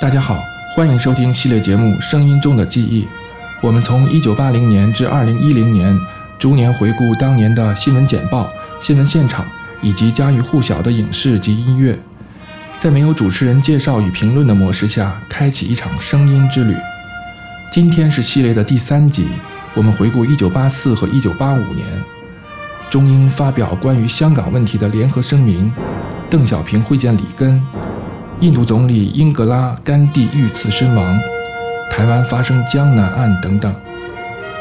大家好，欢迎收听系列节目《声音中的记忆》。我们从1980年至2010年，逐年回顾当年的新闻简报、新闻现场以及家喻户晓的影视及音乐，在没有主持人介绍与评论的模式下，开启一场声音之旅。今天是系列的第三集，我们回顾1984和1985年，中英发表关于香港问题的联合声明，邓小平会见里根。印度总理英格拉甘地遇刺身亡，台湾发生江南案等等。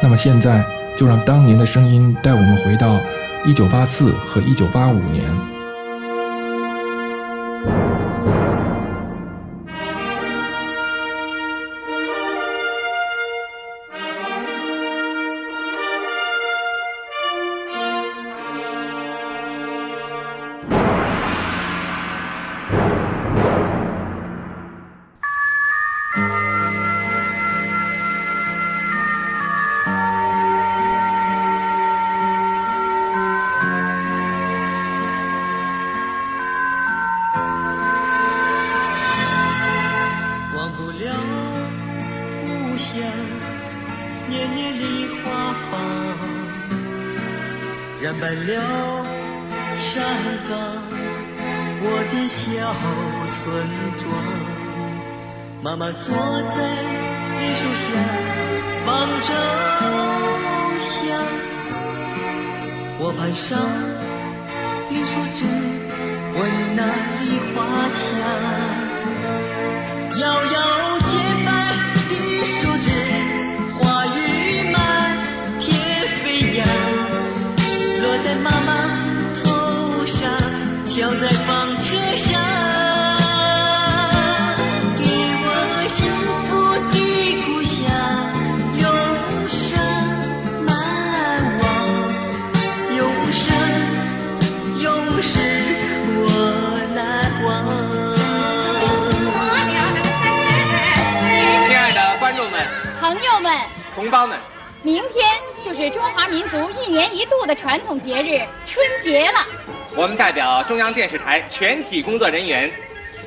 那么现在就让当年的声音带我们回到1984和1985年。香，摇同胞们，明天就是中华民族一年一度的传统节日春节了。我们代表中央电视台全体工作人员，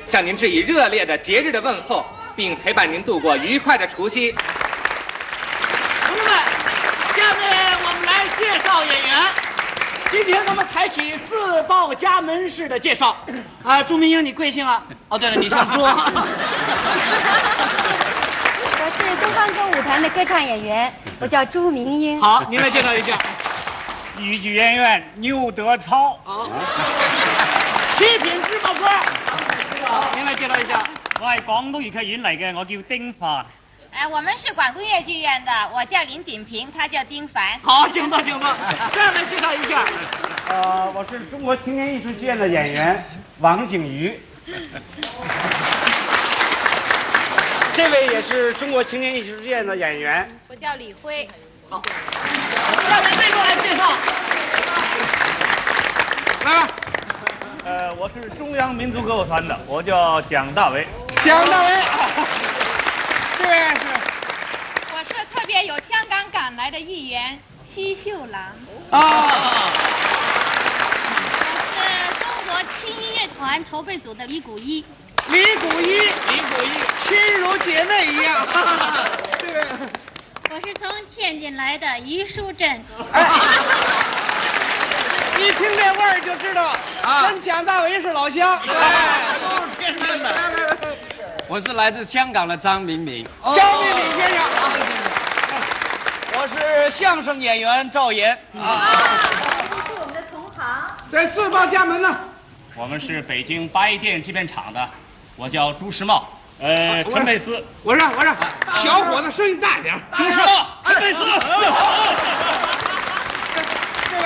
向您致以热烈的节日的问候，并陪伴您度过愉快的除夕。同志们，下面我们来介绍演员。今天我们采取自报家门式的介绍。啊，朱明英，你贵姓啊？哦，对了，你姓朱。东方歌舞团的歌唱演员，我叫朱明英。好，您来介绍一下。豫剧演员牛德超。好。七品芝麻官。好，您来介绍一下。我係廣東粵劇院嚟嘅，我叫丁凡。哎，我们是廣東粵劇院的，我叫林锦平，他叫丁凡。好，請坐，請坐。这样来介绍一下。呃，我是中国青年艺术剧院的演员王景瑜。这位也是中国青年艺术剧院的演员，我叫李辉。好，下面这个来介绍。来，呃，我是中央民族歌舞团的，我叫蒋大为。蒋大为，这位，是。我是特别有香港赶来的艺员奚秀兰。啊。我是中国轻音乐团筹备组的李谷一。李谷一，李谷一，亲如姐妹一样。对。我是从天津来的于淑珍。哎一听这味儿就知道，跟蒋大为是老乡。都是天津的。我是来自香港的张明敏。张明敏先生。我是相声演员赵岩。啊。是我们的同行。在自报家门呢。我们是北京八一电影制片厂的。我叫朱时茂，呃，陈佩斯，我让我让小伙子声音大一点。朱时茂，陈佩斯。这位，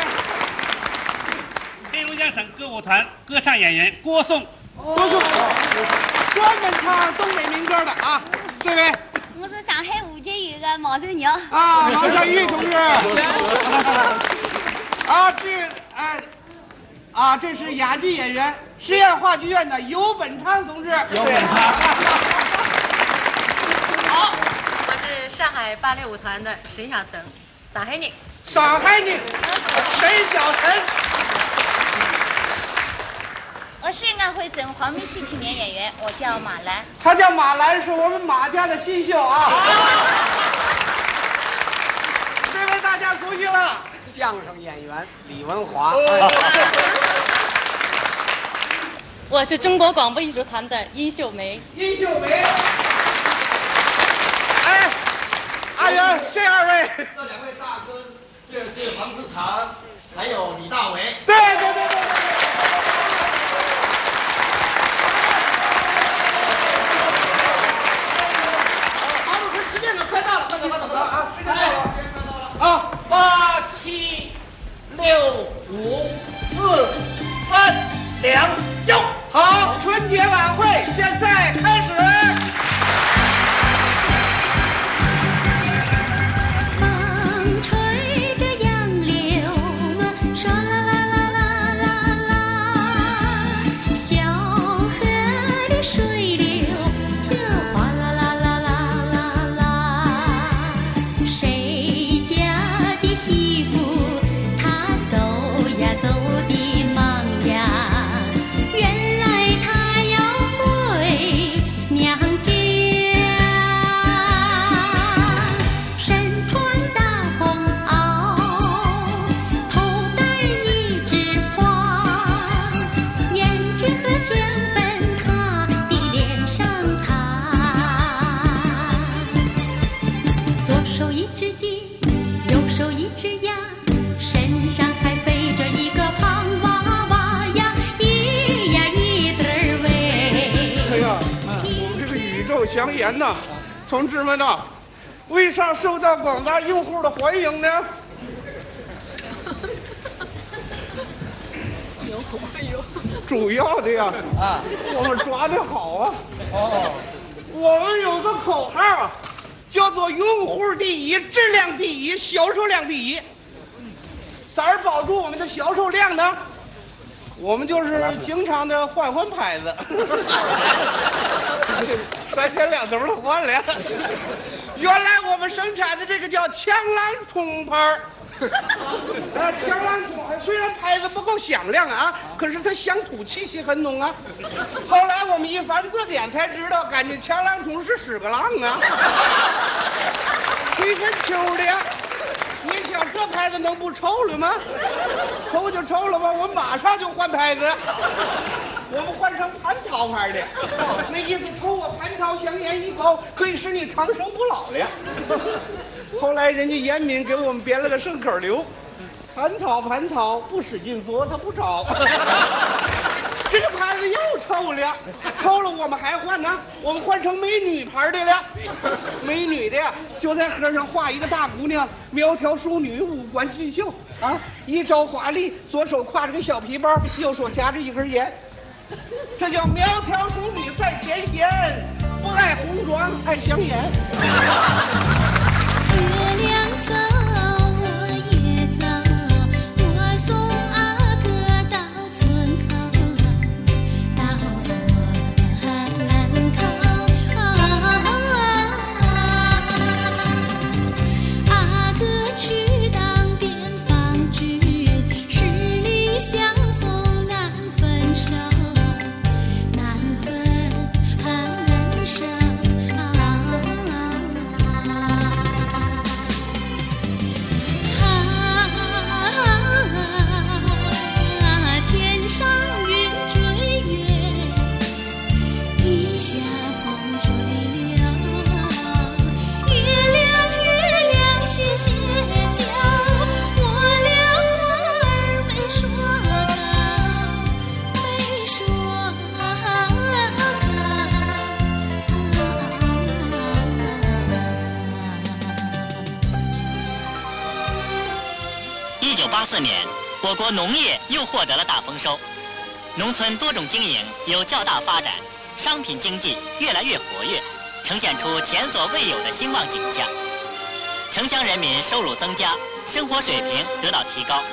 黑龙江省歌舞团歌唱演员郭颂，郭颂，专门唱东北民歌的啊。这位，我是上海舞剧院的毛小玉。啊，毛小玉同志。啊，这哎。啊，这是哑剧演员实验话剧院的尤本昌同志。尤本昌。好，我是上海芭蕾舞团的沈小岑，上海人。上海人，沈小岑。我是安徽省黄梅戏青年演员，我叫马兰。他叫马兰，是我们马家的新秀啊。这位大家熟悉了，相声演员李文华。我是中国广播艺术团的殷秀梅。殷秀梅。哎，阿元，这二位，这两位大哥，这是黄子长，还有李大为。对对对我们就是经常的换换牌子，三天两头的换了。原来我们生产的这个叫枪狼冲牌儿，啊，强狼冲虽然牌子不够响亮啊，可是它乡土气息很浓啊。后来我们一翻字典才知道，感觉枪狼冲是屎壳郎啊，一身秋的。想这牌子能不抽了吗？抽就抽了吧，我马上就换牌子。我们换成蟠桃牌的，那意思抽我蟠桃香烟一包，可以使你长生不老了。后来人家严敏给我们编了个顺口溜：蟠桃蟠桃，不使劲嘬它不着。这个牌子又臭了，臭了我们还换呢，我们换成美女牌的了。美女的，就在盒上画一个大姑娘，苗条淑女，五官俊秀啊，一招华丽，左手挎着个小皮包，右手夹着一根烟，这叫苗条淑女在前线，不爱红妆爱香烟。四年，我国农业又获得了大丰收，农村多种经营有较大发展，商品经济越来越活跃，呈现出前所未有的兴旺景象。城乡人民收入增加，生活水平得到提高，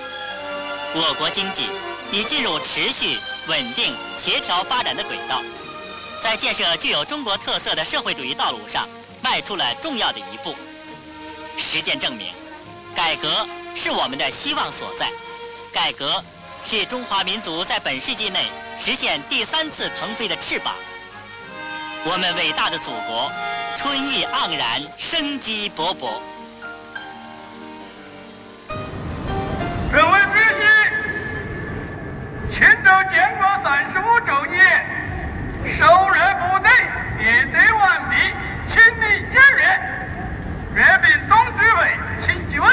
我国经济已进入持续、稳定、协调发展的轨道，在建设具有中国特色的社会主义道路上迈出了重要的一步。实践证明，改革是我们的希望所在，改革是中华民族在本世纪内实现第三次腾飞的翅膀。我们伟大的祖国，春意盎然，生机勃勃。各位宾席，庆祝建国三十五周年，首任部队列队完毕，请你检阅。阅兵总指挥，请就位。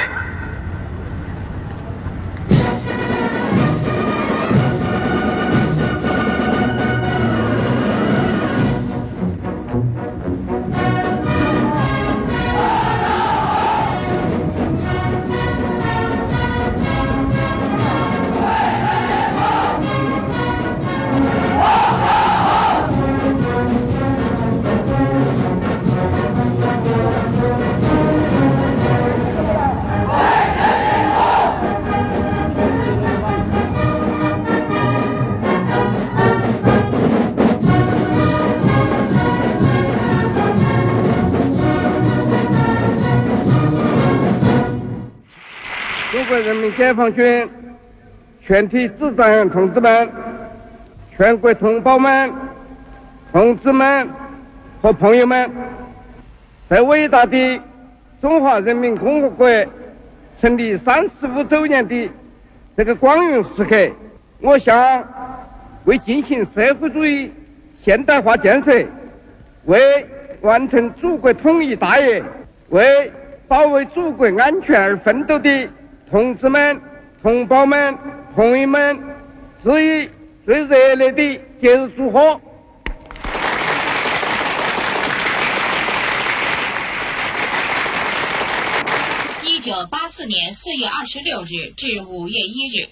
中国人民解放军全体指战员同志们、全国同胞们、同志们和朋友们，在伟大的中华人民共和国成立三十五周年的这个光荣时刻，我想为进行社会主义现代化建设，为完成祖国统一大业，为保卫祖国安全而奋斗的同志们、同胞们、朋友们，致以最热烈的节日祝贺。一九八四年四月二十六日至五月一日，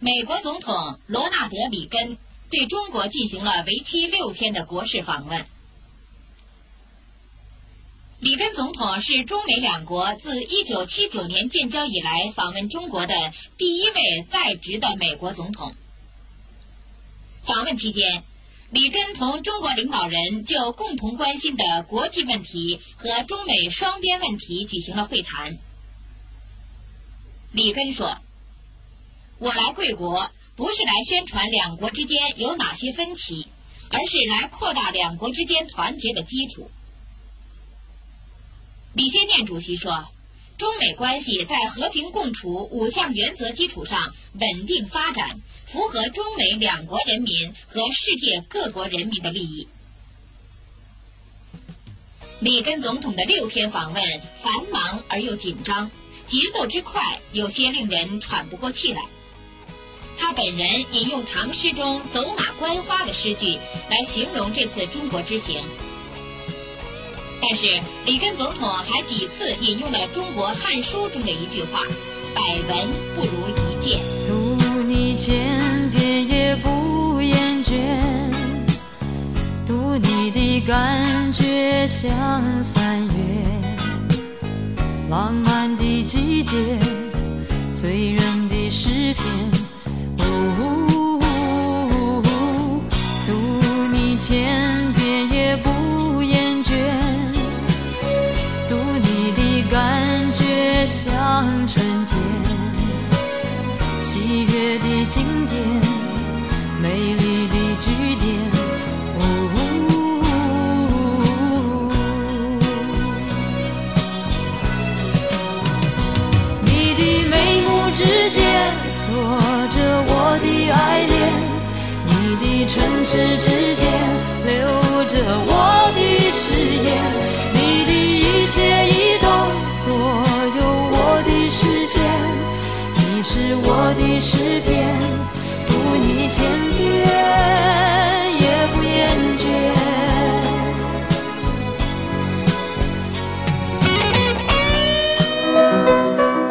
美国总统罗纳德·里根对中国进行了为期六天的国事访问。里根总统是中美两国自一九七九年建交以来访问中国的第一位在职的美国总统。访问期间，里根同中国领导人就共同关心的国际问题和中美双边问题举行了会谈。里根说：“我来贵国不是来宣传两国之间有哪些分歧，而是来扩大两国之间团结的基础。”李先念主席说：“中美关系在和平共处五项原则基础上稳定发展，符合中美两国人民和世界各国人民的利益。”里根总统的六天访问繁忙而又紧张。节奏之快，有些令人喘不过气来。他本人引用唐诗中“走马观花”的诗句来形容这次中国之行。但是里根总统还几次引用了中国《汉书》中的一句话：“百闻不如一见。”读你千遍也不厌倦，读你的感觉像三月。浪漫的季节，醉人的诗篇，呜哦，读你千遍像春天，喜悦的经典，美丽的句点你的眉目。之间锁着我的爱恋，你的唇齿之间留着我是我的诗篇，读你千遍也不厌倦。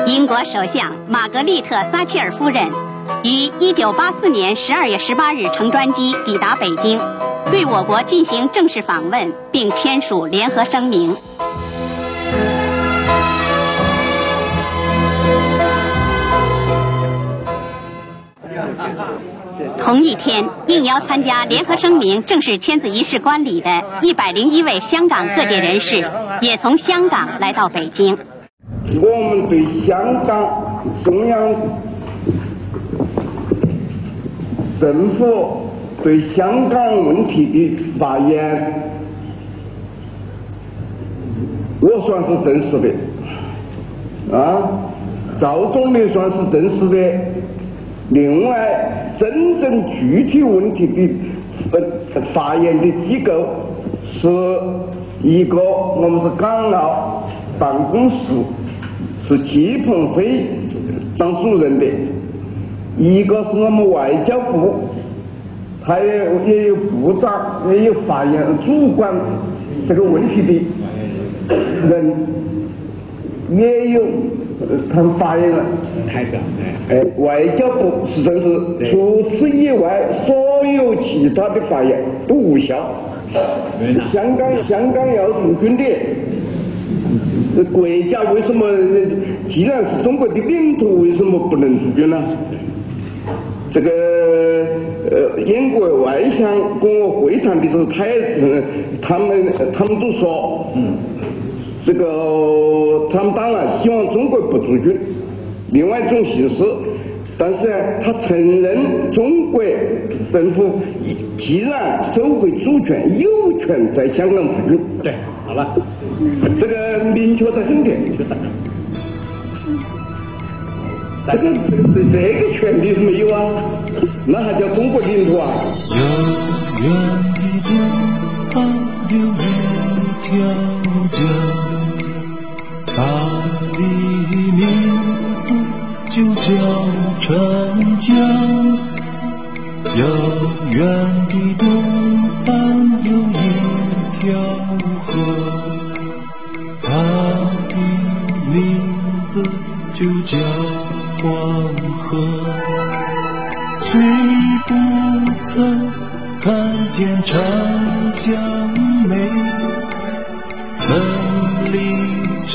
英国首相玛格丽特·撒切尔夫人于1984年12月18日乘专机抵达北京，对我国进行正式访问，并签署联合声明。同一天，应邀参加联合声明正式签字仪式观礼的一百零一位香港各界人士，也从香港来到北京。我们对香港中央政府对香港问题的发言，我算是正式的，啊，赵总理算是正式的。另外，真正具体问题的呃发言的机构是一个，我们是港澳办公室，是季鹏飞当主任的。一个是我们外交部，他也也有部长，也有发言主管这个问题的人，也有他们发言了代表。哎，外交部是正是，除此以外，所有其他的发言都无效。香港香港要驻军的，国家为什么既然是中国的领土，为什么不能驻军呢？这个呃，英国外相跟我会谈的时候，他也是，他们他们都说，嗯，这个他们当然希望中国不驻军，另外一种形式，但是他承认中国政府既然收回主权，有权在香港驻军。对，好了，这个明确得很的。这个这这个权利是没有啊，那还叫中国领土啊？遥远的东方有一条江，它的名字就叫长江。遥远的东方有一条河，它的名字就叫黄河。虽不曾看见长江美，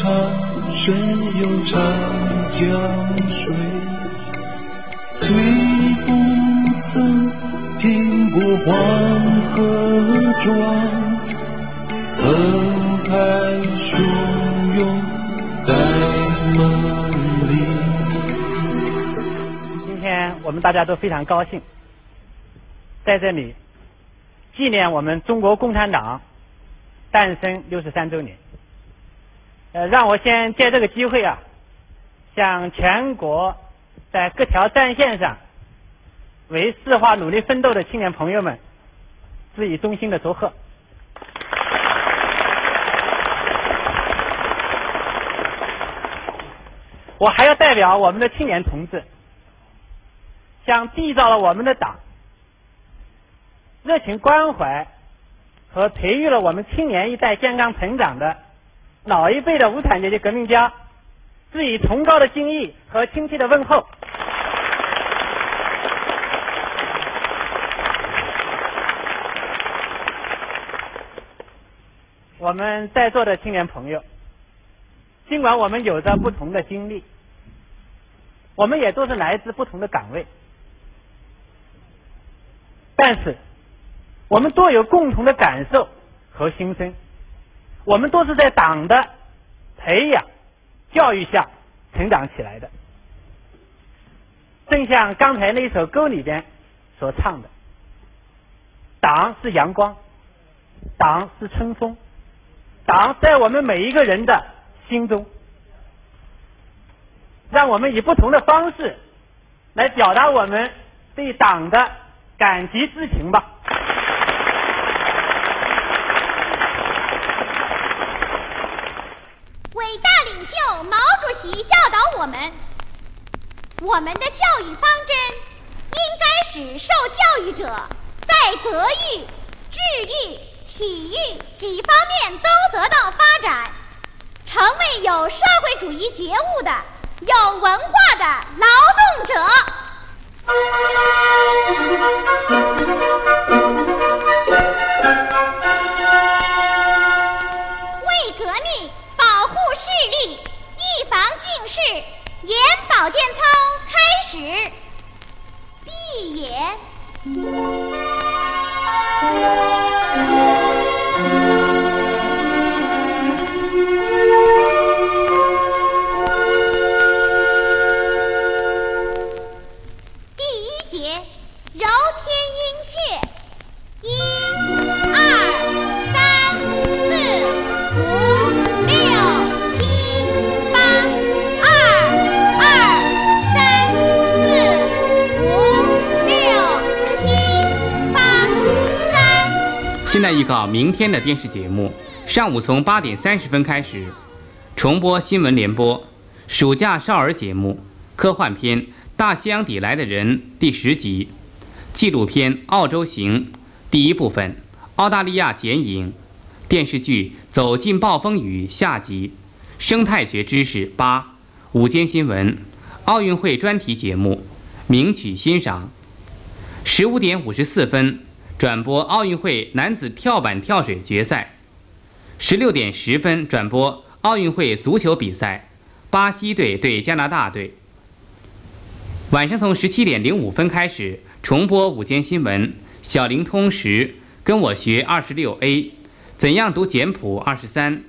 里常顺有长江水。虽不曾听过黄河转，澎湃汹涌在梦里。今天我们大家都非常高兴，在这里纪念我们中国共产党诞生六十三周年。呃，让我先借这个机会啊，向全国在各条战线上为四化努力奋斗的青年朋友们致以衷心的祝贺。我还要代表我们的青年同志，向缔造了我们的党、热情关怀和培育了我们青年一代健康成长的老一辈的无产阶级革命家，致以崇高的敬意和亲切的问候。我们在座的青年朋友，尽管我们有着不同的经历，我们也都是来自不同的岗位，但是我们都有共同的感受和心声。我们都是在党的培养、教育下成长起来的。正像刚才那首歌里边所唱的：“党是阳光，党是春风，党在我们每一个人的心中。”让我们以不同的方式来表达我们对党的感激之情吧。伟大领袖毛主席教导我们，我们的教育方针应该使受教育者在德育、智育、体育几方面都得到发展，成为有社会主义觉悟的、有文化的劳动者。眼保健操开始。闭眼。在预告明天的电视节目：上午从八点三十分开始，重播新闻联播暑假少儿节目科幻片《大西洋底来的人》第十集，纪录片《澳洲行》第一部分澳大利亚剪影，电视剧《走进暴风雨》下集，生态学知识八，午间新闻，奥运会专题节目，名曲欣赏。十五点五十四分转播奥运会男子跳板跳水决赛，十六点十分转播奥运会足球比赛，巴西队对加拿大队。晚上从十七点零五分开始重播午间新闻，小灵通识跟我学二十六 A，怎样读简谱二十三。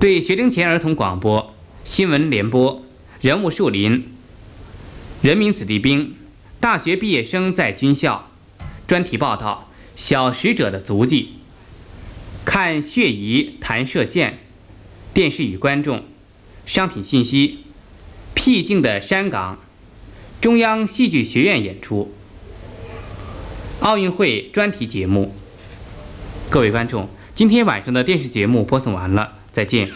对学龄前儿童广播新闻联播，人物树林，人民子弟兵，大学毕业生在军校，专题报道小使者的足迹，看血疑弹射线，电视与观众，商品信息，僻静的山岗，中央戏剧学院演出，奥运会专题节目。各位观众，今天晚上的电视节目播送完了，再见。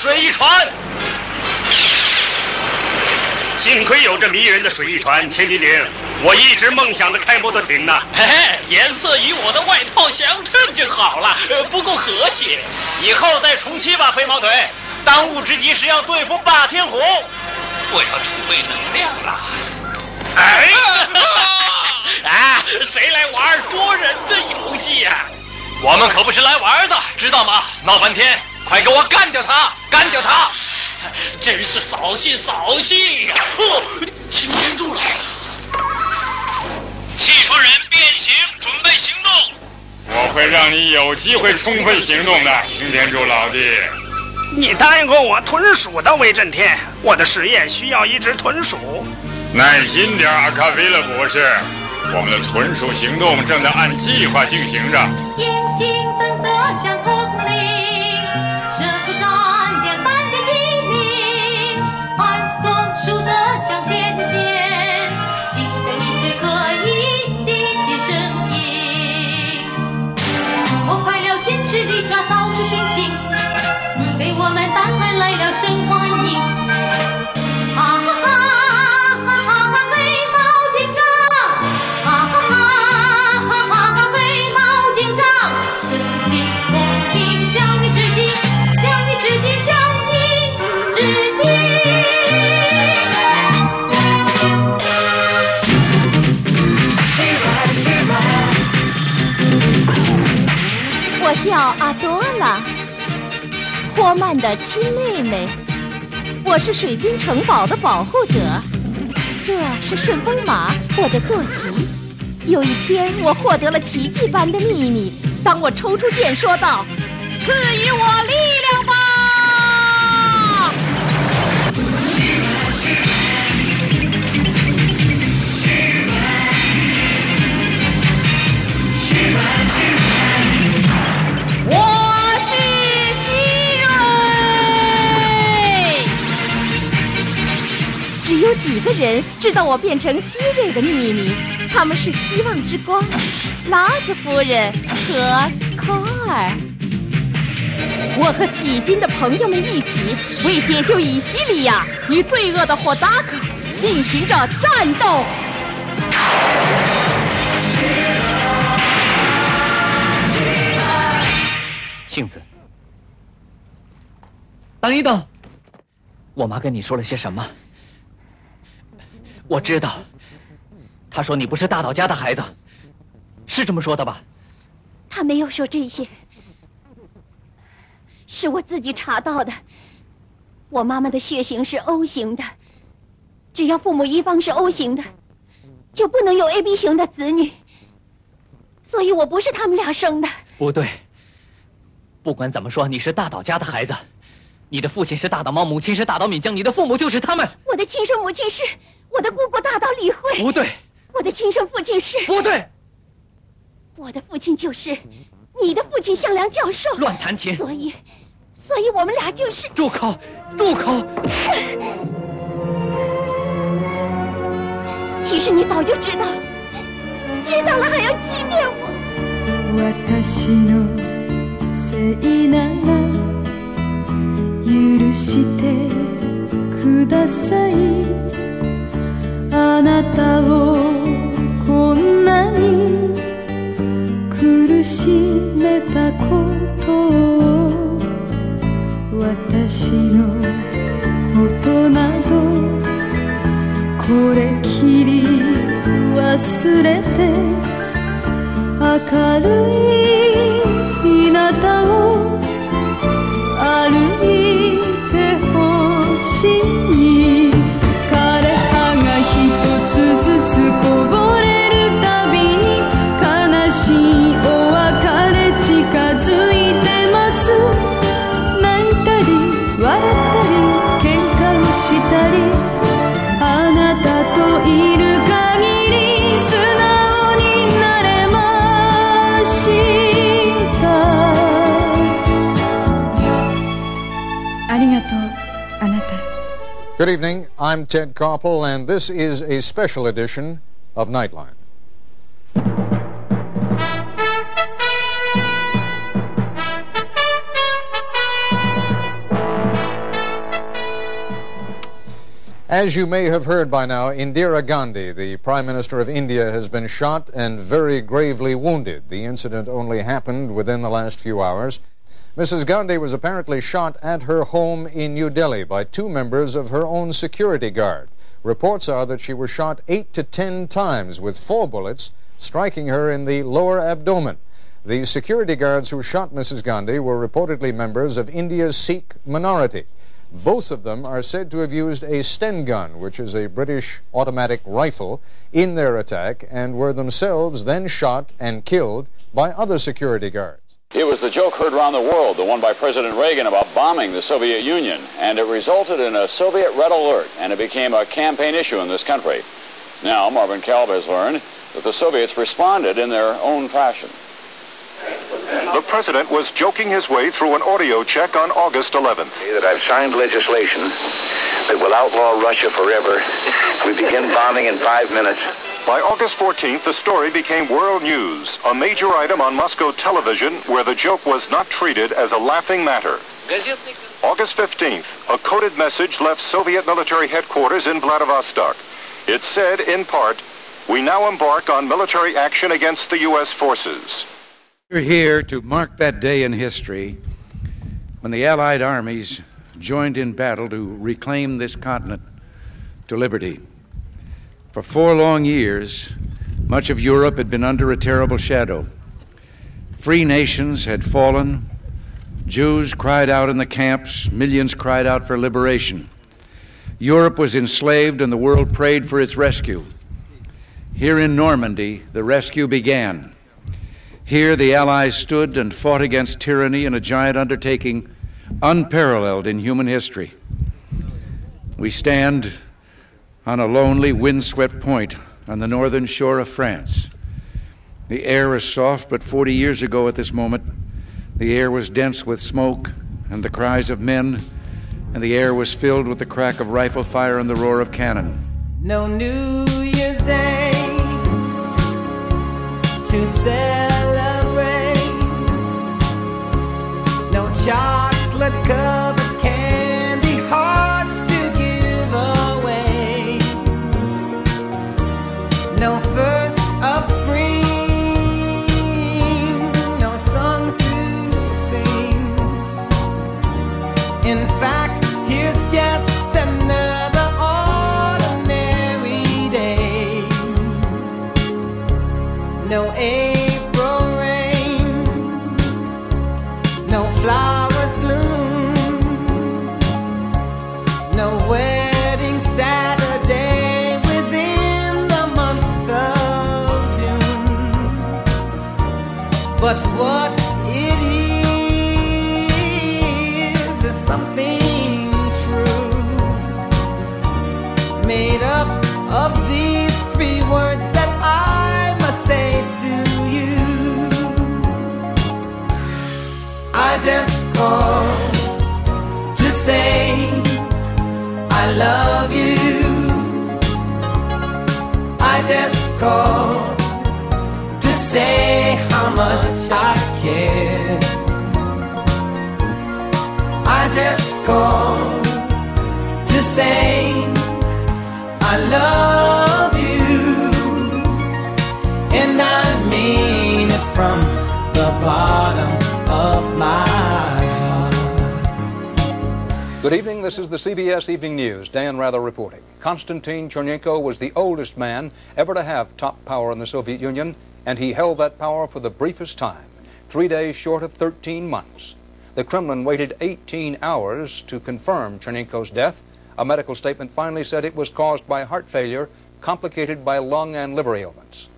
水翼船。幸亏有这迷人的水翼船，千斤顶，我一直梦想着开摩托艇呢。嘿嘿，颜色与我的外套相称就好了，呃，不够和谐。以后再重启吧，飞毛腿。当务之急是要对付霸天虎。我要储备能量了。哎，啊，谁来玩捉人的游戏呀、我们可不是来玩的，知道吗？闹半天，快给我干掉他！干掉他！真是扫兴扫兴呀！哦，青天柱来了。汽车人变形，准备行动。我会让你有机会充分行动的，擎天柱老弟。你答应过我豚鼠的威震天，我的实验需要一只豚鼠。耐心点，阿卡菲勒博士，我们的豚鼠行动正在按计划进行着。眼睛瞪得像我快了，坚持地抓到处寻衅，给我们带来了生欢迎。叫阿多拉，霍曼的亲妹妹。我是水晶城堡的保护者。这是顺风马，我的坐骑。有一天，我获得了奇迹般的秘密。当我抽出剑，说道：“赐予我力量吧！”我有几个人知道我变成希瑞的秘密，他们是希望之光、拉子夫人和科尔。我和起军的朋友们一起为解救以西里亚与罪恶的霍达克进行着战斗。杏子，等一等，我妈跟你说了些什么？我知道，他说你不是大岛家的孩子，是这么说的吧？他没有说这些，是我自己查到的。我妈妈的血型是 O 型的，只要父母一方是 O 型的，就不能有 AB 型的子女。所以我不是他们俩生的。不对，不管怎么说，你是大岛家的孩子。你的父亲是大岛猫，母亲是大岛敏江，你的父母就是他们。我的亲生母亲是我的姑姑大岛理惠。不对，我的亲生父亲是。不对，我的父亲就是你的父亲向良教授。乱弹琴。所以，所以我们俩就是。住口！住口！其实你早就知道，知道了还要欺骗我。許してください あなたをこんなに苦しめたことを私のことなどこれきり忘れて明るい日向を歩いてほしい Good evening. I'm Ted Koppel, and this is a special edition of Nightline. As you may have heard by now, Indira Gandhi, the Prime Minister of India, has been shot and very gravely wounded. The incident only happened within the last few hours. Mrs. Gandhi was apparently shot at her home in New Delhi by two members of her own security guard. Reports are that she was shot eight to ten times with four bullets, striking her in the lower abdomen. The security guards who shot Mrs. Gandhi were reportedly members of India's Sikh minority. Both of them are said to have used a Sten gun, which is a British automatic rifle, in their attack and were themselves then shot and killed by other security guards. It was the joke heard around the world, the one by President Reagan about bombing the Soviet Union, and it resulted in a Soviet red alert, and it became a campaign issue in this country. Now, Marvin Kalb has learned that the Soviets responded in their own fashion. The president was joking his way through an audio check on August 11th. That I've signed legislation that will outlaw Russia forever. We begin bombing in five minutes. By August 14th, the story became world news, a major item on Moscow television where the joke was not treated as a laughing matter. August 15th, a coded message left Soviet military headquarters in Vladivostok. It said, in part, we now embark on military action against the U.S. forces. We're here to mark that day in history when the Allied armies joined in battle to reclaim this continent to liberty. For four long years, much of Europe had been under a terrible shadow. Free nations had fallen. Jews cried out in the camps. Millions cried out for liberation. Europe was enslaved, and the world prayed for its rescue. Here in Normandy, the rescue began. Here, the Allies stood and fought against tyranny in a giant undertaking unparalleled in human history. We stand on a lonely, windswept point on the northern shore of France. The air is soft, but 40 years ago at this moment, the air was dense with smoke and the cries of men, and the air was filled with the crack of rifle fire and the roar of cannon. No New Year's Day to celebrate. No chocolate covered I care. I just called to say I love you, and I mean it from the bottom of my heart. Good evening. This is the CBS Evening News. Dan Rather reporting. Konstantin Chernenko was the oldest man ever to have top power in the Soviet Union, and he held that power for the briefest time, three days short of 13 months. The Kremlin waited 18 hours to confirm Chernenko's death. A medical statement finally said it was caused by heart failure complicated by lung and liver ailments.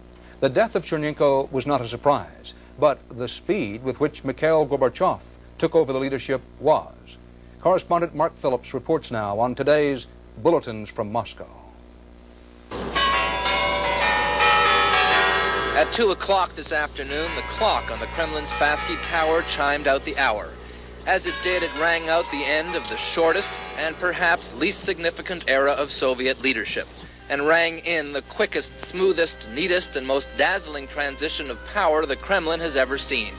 The death of Chernenko was not a surprise, but the speed with which Mikhail Gorbachev took over the leadership was. Correspondent Mark Phillips reports now on today's Bulletins from Moscow. At 2 o'clock this afternoon, the clock on the Kremlin Spassky Tower chimed out the hour. As it did, it rang out the end of the shortest and perhaps least significant era of Soviet leadership, and rang in the quickest, smoothest, neatest, and most dazzling transition of power the Kremlin has ever seen.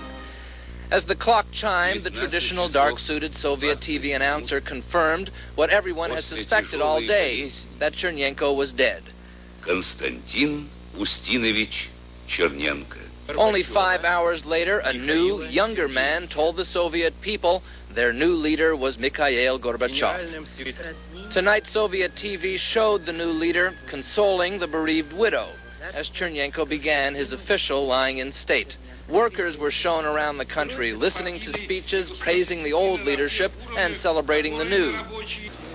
As the clock chimed, the traditional dark suited Soviet TV announcer confirmed what everyone has suspected all day that Chernenko was dead. Konstantin Ustinovich only five hours later, a new, younger man told the Soviet people their new leader was Mikhail Gorbachev. Tonight, Soviet TV showed the new leader consoling the bereaved widow as Chernenko began his official lying in state. Workers were shown around the country listening to speeches praising the old leadership and celebrating the new.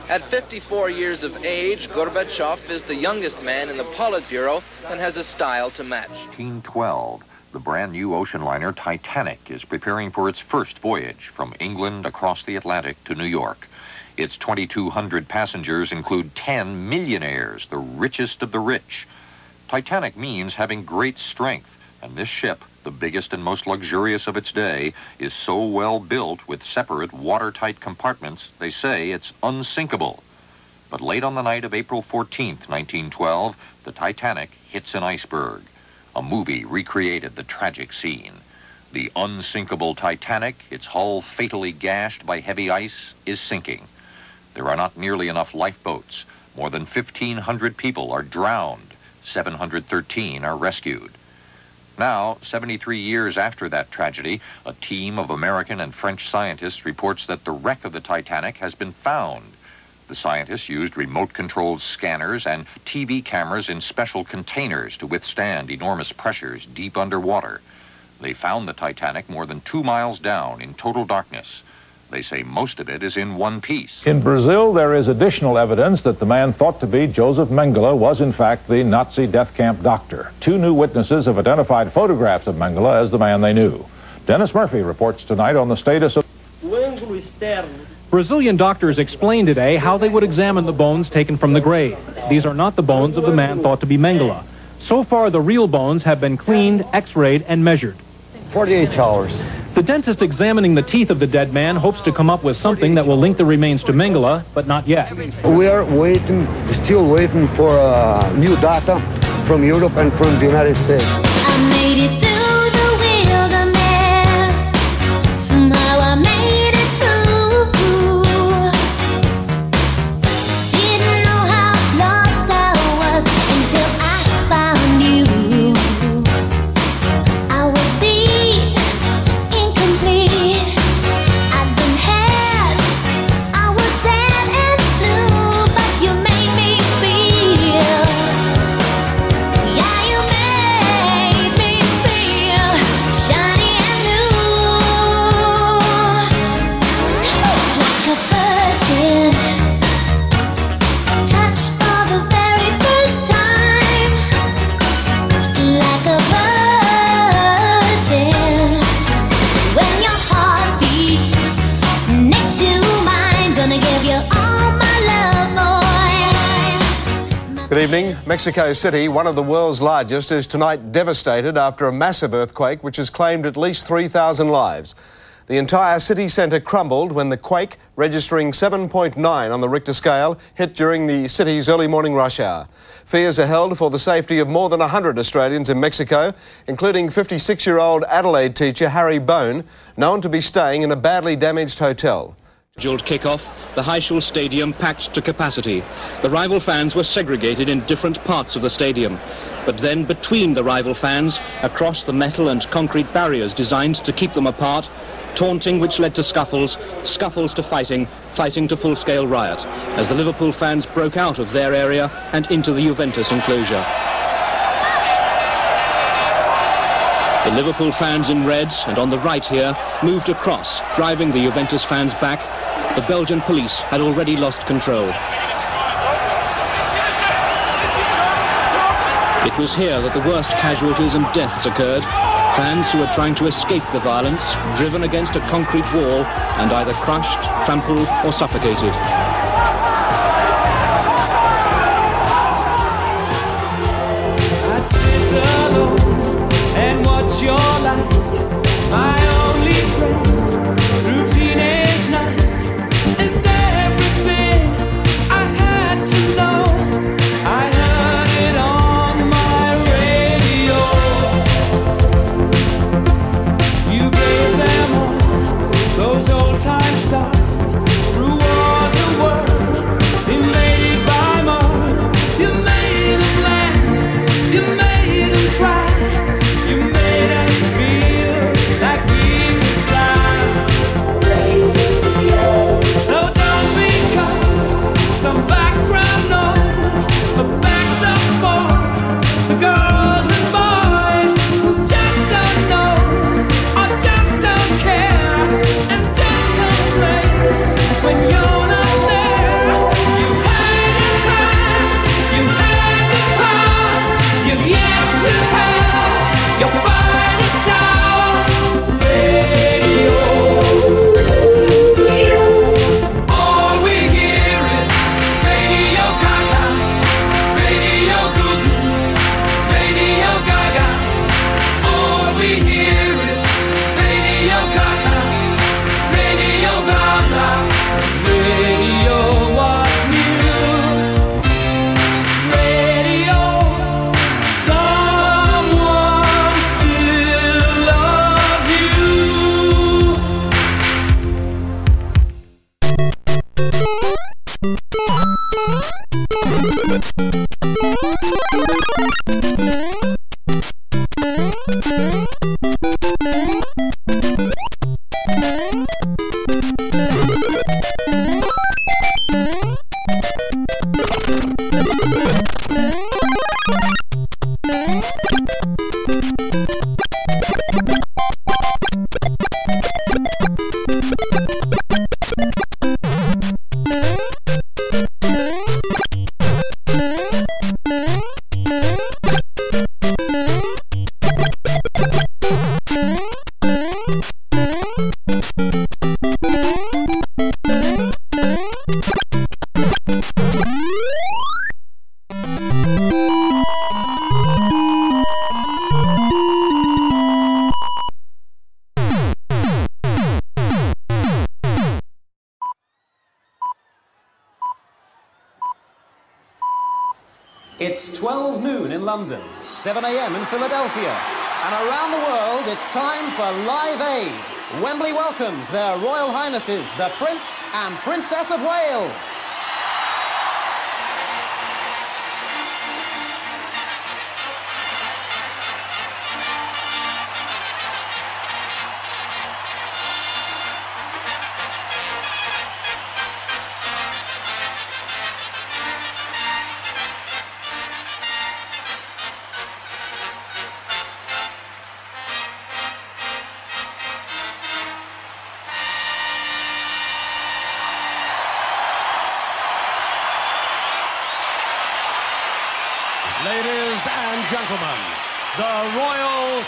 At 54 years of age, Gorbachev is the youngest man in the Politburo and has a style to match. 1912, the brand new ocean liner Titanic is preparing for its first voyage from England across the Atlantic to New York. Its 2,200 passengers include 10 millionaires, the richest of the rich. Titanic means having great strength, and this ship, the biggest and most luxurious of its day, is so well built with separate watertight compartments, they say it's unsinkable. But late on the night of April 14th, 1912, the Titanic hits an iceberg. A movie recreated the tragic scene. The unsinkable Titanic, its hull fatally gashed by heavy ice, is sinking. There are not nearly enough lifeboats. More than 1,500 people are drowned. 713 are rescued. Now, 73 years after that tragedy, a team of American and French scientists reports that the wreck of the Titanic has been found. The scientists used remote controlled scanners and TV cameras in special containers to withstand enormous pressures deep underwater. They found the Titanic more than two miles down in total darkness. They say most of it is in one piece. In Brazil, there is additional evidence that the man thought to be Joseph Mengele was in fact the Nazi death camp doctor. Two new witnesses have identified photographs of Mengele as the man they knew. Dennis Murphy reports tonight on the status of... Brazilian doctors explained today how they would examine the bones taken from the grave. These are not the bones of the man thought to be Mengele. So far, the real bones have been cleaned, x-rayed, and measured. 48 hours. The dentist examining the teeth of the dead man hopes to come up with something that will link the remains to Mengele, but not yet. We are waiting, still waiting for uh, new data from Europe and from the United States. Good evening. Mexico City, one of the world's largest, is tonight devastated after a massive earthquake which has claimed at least 3,000 lives. The entire city centre crumbled when the quake, registering 7.9 on the Richter scale, hit during the city's early morning rush hour. Fears are held for the safety of more than 100 Australians in Mexico, including 56 year old Adelaide teacher Harry Bone, known to be staying in a badly damaged hotel. Scheduled kick-off, the Heysel Stadium packed to capacity. The rival fans were segregated in different parts of the stadium. But then between the rival fans, across the metal and concrete barriers designed to keep them apart, taunting which led to scuffles, scuffles to fighting, fighting to full-scale riot, as the Liverpool fans broke out of their area and into the Juventus enclosure. The Liverpool fans in reds and on the right here moved across, driving the Juventus fans back. The Belgian police had already lost control. It was here that the worst casualties and deaths occurred. Fans who were trying to escape the violence, driven against a concrete wall and either crushed, trampled or suffocated. 7 a.m. in Philadelphia, and around the world it's time for Live Aid. Wembley welcomes their Royal Highnesses, the Prince and Princess of Wales.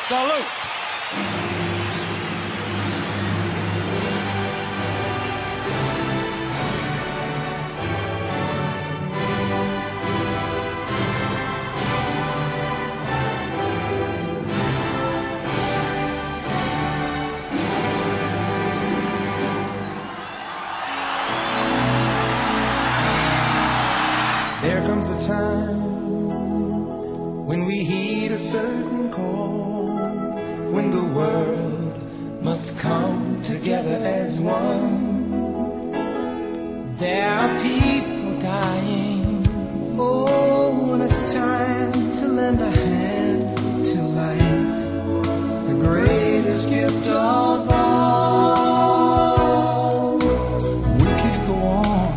Salute. There comes a time when we heed a certain call when the world must come together as one. There are people dying. Oh, when it's time to lend a hand to life, the greatest gift of all. We could go on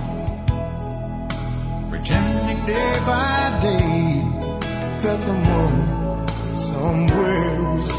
pretending day by day that someone will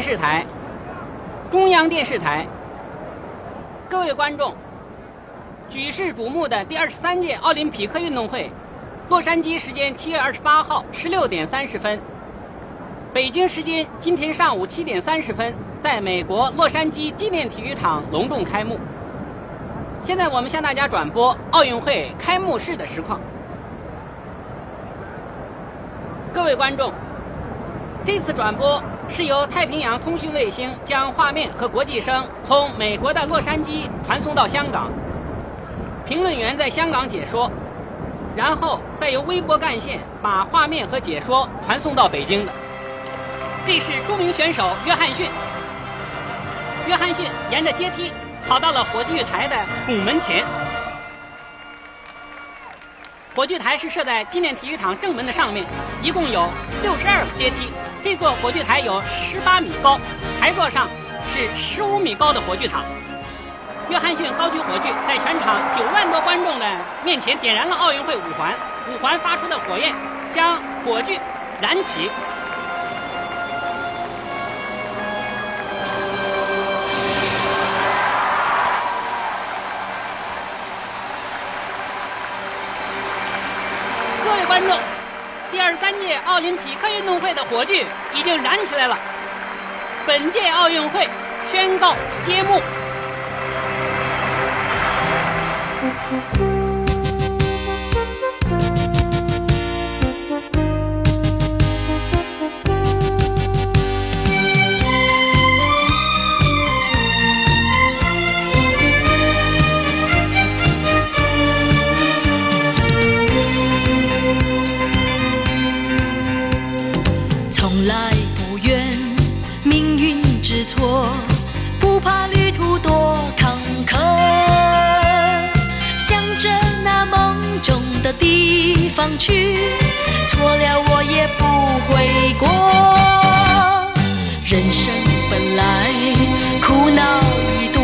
电视台，中央电视台，各位观众，举世瞩目的第二十三届奥林匹克运动会，洛杉矶时间七月二十八号十六点三十分，北京时间今天上午七点三十分，在美国洛杉矶纪念体育场隆重开幕。现在我们向大家转播奥运会开幕式的实况。各位观众，这次转播是由太平洋通讯卫星将画面和国际声从美国的洛杉矶传送到香港，评论员在香港解说，然后再由微博干线把画面和解说传送到北京的。这是著名选手约翰逊。约翰逊沿着阶梯跑到了火炬台的拱门前。火炬台是设在纪念体育场正门的上面，一共有六十二个阶梯。这座火炬台有十八米高，台座上是十五米高的火炬塔。约翰逊高举火炬，在全场九万多观众的面前点燃了奥运会五环，五环发出的火焰将火炬燃起。三届奥林匹克运动会的火炬已经燃起来了。本届奥运会宣告揭幕。的地方去，错了我也不悔过。人生本来苦恼已多，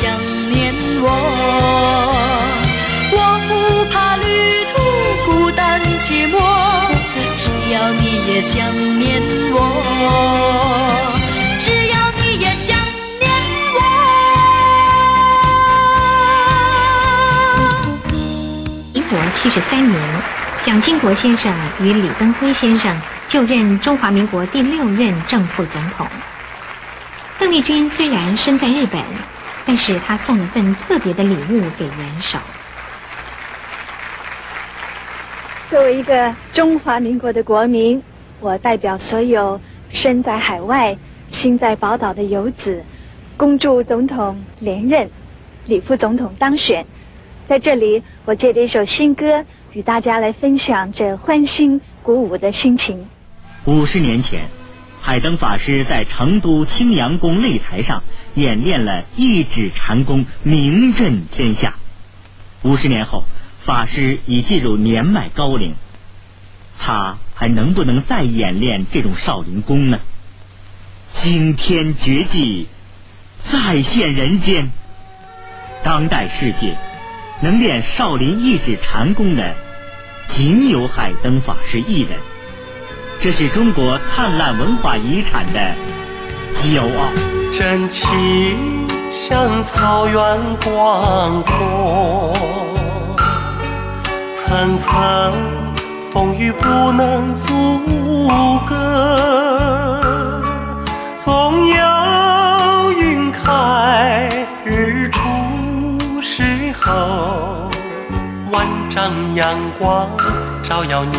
想念我。我不怕旅途孤单寂寞，只要你也想念我。只要你也想念我。民国七十三年，蒋经国先生与李登辉先生就任中华民国第六任正副总统。邓丽君虽然身在日本，但是他送了份特别的礼物给元首。作为一个中华民国的国民，我代表所有身在海外、心在宝岛的游子，恭祝总统连任，李副总统当选。在这里，我借着一首新歌与大家来分享这欢欣鼓舞的心情。五十年前，海灯法师在成都青阳宫擂台上演练了一指禅功，名震天下。五十年后，法师已进入年迈高龄，他还能不能再演练这种少林功呢？惊天绝技再现人间。当代世界能练少林一指禅功的，仅有海灯法师一人。这是中国灿烂文化遗产的骄傲。真情像草原广阔，层层风雨不能阻隔。总有云开日出时候，万丈阳光照耀你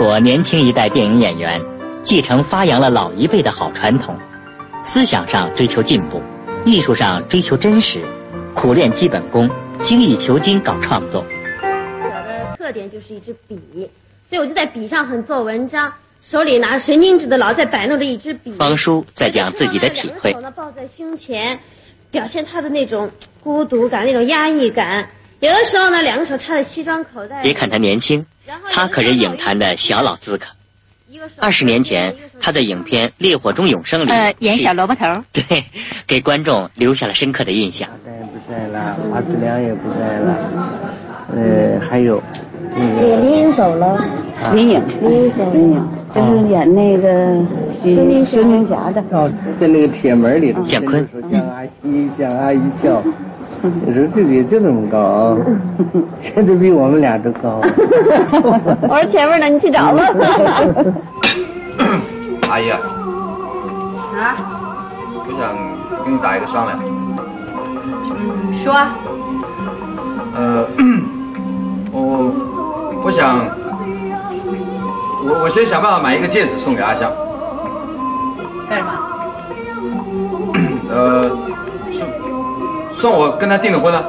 国年轻一代电影演员继承发扬了老一辈的好传统，思想上追求进步，艺术上追求真实，苦练基本功，精益求精搞创作。我的特点就是一支笔，所以我就在笔上很做文章，手里拿神经质的老在摆弄着一支笔。方叔在讲自己的体会。手呢抱在胸前，表现他的那种孤独感、那种压抑感。有的时候呢，两个手插在西装口袋。别看他年轻。他可是影坛的小老资格。二十年前，他在影片《烈火中永生》里呃演小萝卜头，对，给观众留下了深刻的印象。不在了，华子良也不在了，呃，还有李林颖走了，林颖，林颖走了，就是演那个孙明孙明霞的，哦，在那个铁门里，蒋坤蒋阿姨，蒋阿姨叫。你说这个就那么高啊，现在比我们俩都高。我说前面呢，你去找吧。阿姨啊，啊，我想跟你打一个商量。嗯，说。呃，我我想，我我先想办法买一个戒指送给阿香。干什么？呃。算我跟他订的婚了，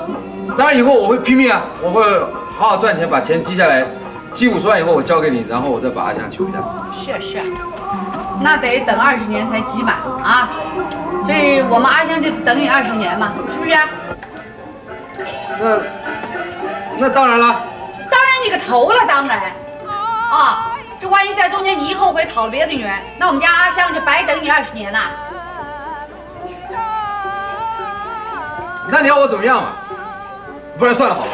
当然以后我会拼命啊，我会好好赚钱，把钱积下来，积五十万以后我交给你，然后我再把阿香娶回家。是是，那得等二十年才集满啊，所以我们阿香就等你二十年嘛，是不是？那那当然了。当然你个头了，当然啊，这万一在中间你一后悔讨了别的女人，那我们家阿香就白等你二十年了。那你要我怎么样嘛？不然算了，好了。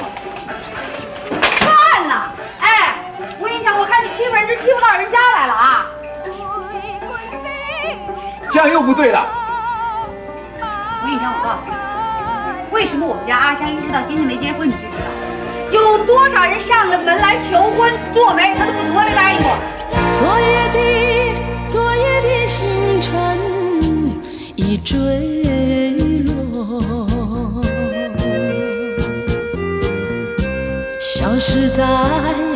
算了，哎，我跟你讲，我看你欺负人，是欺负到人家来了啊！这样又不对了。我跟你讲，我告诉你，为什么我们家阿香一直到今天没结婚，你知不知道？有多少人上了门来求婚做媒，他都不从来没答应过。昨夜的昨夜的星辰已坠实在。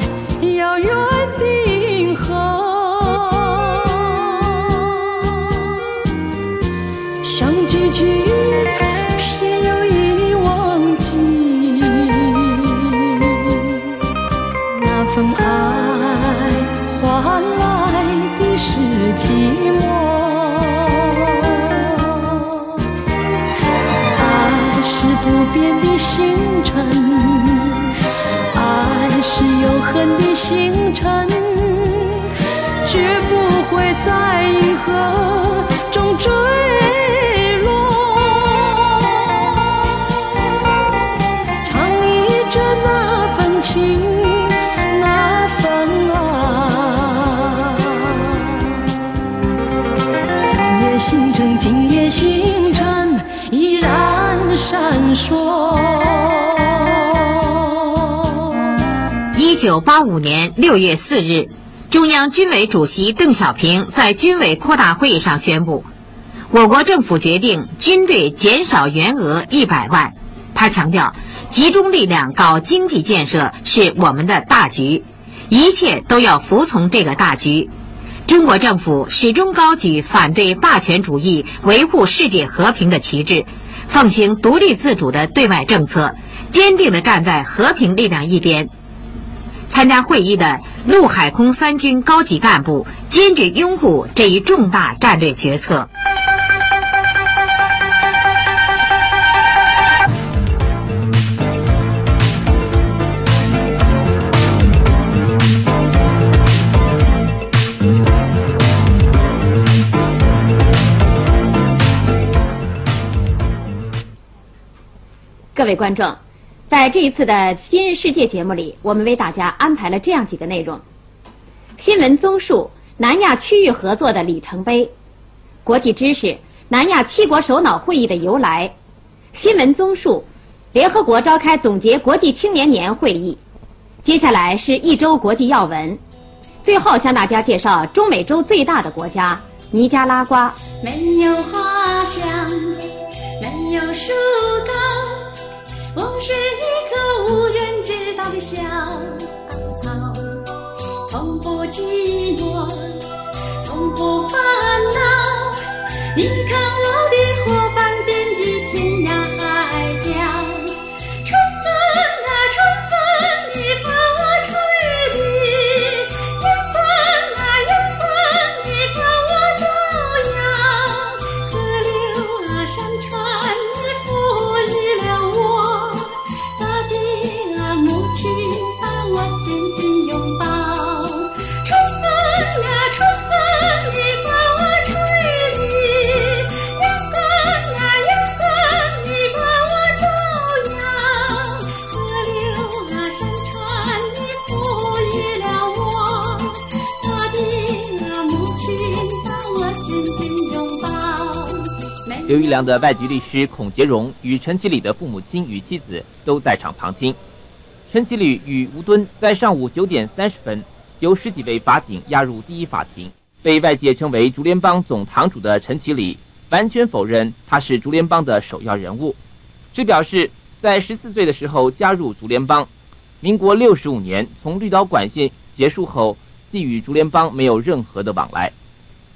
是永恒的星辰，绝不会在银河中坠九八五年六月四日，中央军委主席邓小平在军委扩大会议上宣布，我国政府决定军队减少员额一百万。他强调，集中力量搞经济建设是我们的大局，一切都要服从这个大局。中国政府始终高举反对霸权主义、维护世界和平的旗帜，奉行独立自主的对外政策，坚定地站在和平力量一边。参加会议的陆海空三军高级干部坚决拥护这一重大战略决策。各位观众，在这一次的《今日世界》节目里，我们为大家安排了这样几个内容：新闻综述南亚区域合作的里程碑；国际知识南亚七国首脑会议的由来；新闻综述联合国召开总结国际青年年会议。接下来是一周国际要闻，最后向大家介绍中美洲最大的国家尼加拉瓜。没有花香，没有树高，我是一棵无人知道的小草，从不寂寞，从不烦恼。你看我的伙伴刘玉良的外籍律师孔杰荣与陈其礼的父母亲与妻子都在场旁听。陈其礼与吴敦在上午九点三十分由十几位法警押入第一法庭。被外界称为“竹联帮总堂主”的陈其礼完全否认他是竹联帮的首要人物，只表示在十四岁的时候加入竹联帮，民国六十五年从绿岛管线结束后，即与竹联帮没有任何的往来。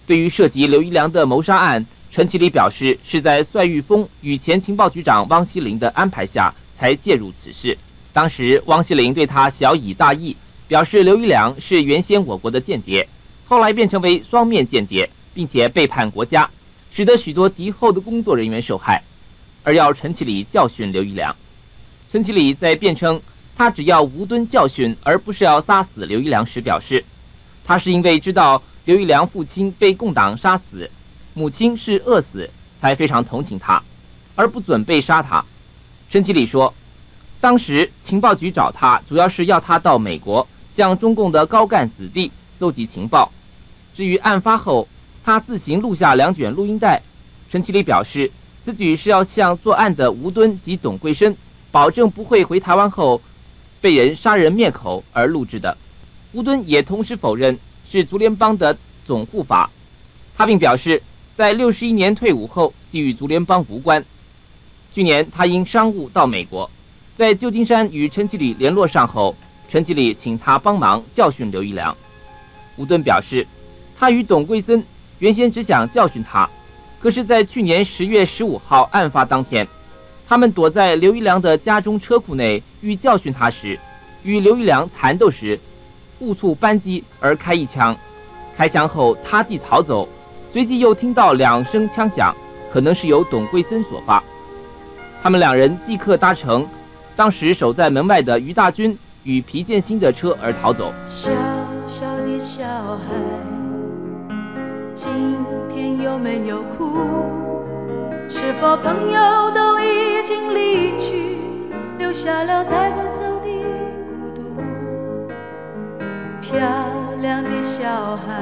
对于涉及刘一良的谋杀案，陈其礼表示是在帅玉峰与前情报局长汪希林的安排下才介入此事。当时汪希林对他小以大义，表示刘一良是原先我国的间谍，后来变成为双面间谍，并且背叛国家，使得许多敌后的工作人员受害，而要陈其礼教训刘一良。陈其礼在辩称他只要吴敦教训，而不是要杀死刘一良时表示，他是因为知道刘一良父亲被共党杀死，母亲是饿死，才非常同情他，而不准备杀他。陈其礼说，当时情报局找他，主要是要他到美国向中共的高干子弟搜集情报。至于案发后，他自行录下两卷录音带。陈其礼表示，此举是要向作案的吴敦及董桂生保证不会回台湾后被人杀人灭口而录制的。吴敦也同时否认是足联帮的总护法，他并表示，在六十一年退伍后即与足联邦无关。去年他因商务到美国，在旧金山与陈启礼联络上后，陈启礼请他帮忙教训刘一良。吴敦表示，他与董桂森原先只想教训他，可是，在去年十月十五号案发当天，他们躲在刘一良的家中车库内，欲教训他时，与刘一良缠斗时，误触扳机而开一枪，开枪后他即逃走，随即又听到两声枪响，可能是由董桂森所发。他们两人即刻搭乘当时守在门外的于大军与皮建新的车而逃走。小小的小孩，今天有没有哭？是否朋友都已经离去，留下了带不走的孤独？漂亮的小孩，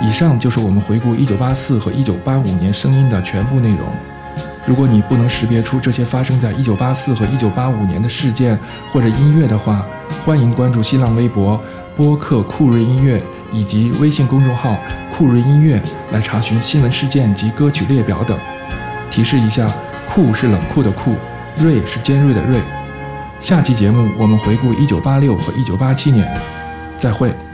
以上就是我们回顾1984和1985年声音的全部内容。如果你不能识别出这些发生在1984和1985年的事件或者音乐的话，欢迎关注新浪微博播客酷睿音乐以及微信公众号酷睿音乐来查询新闻事件及歌曲列表等。提示一下，酷是冷酷的酷，锐是尖锐的锐。下期节目我们回顾1986和1987年，再会。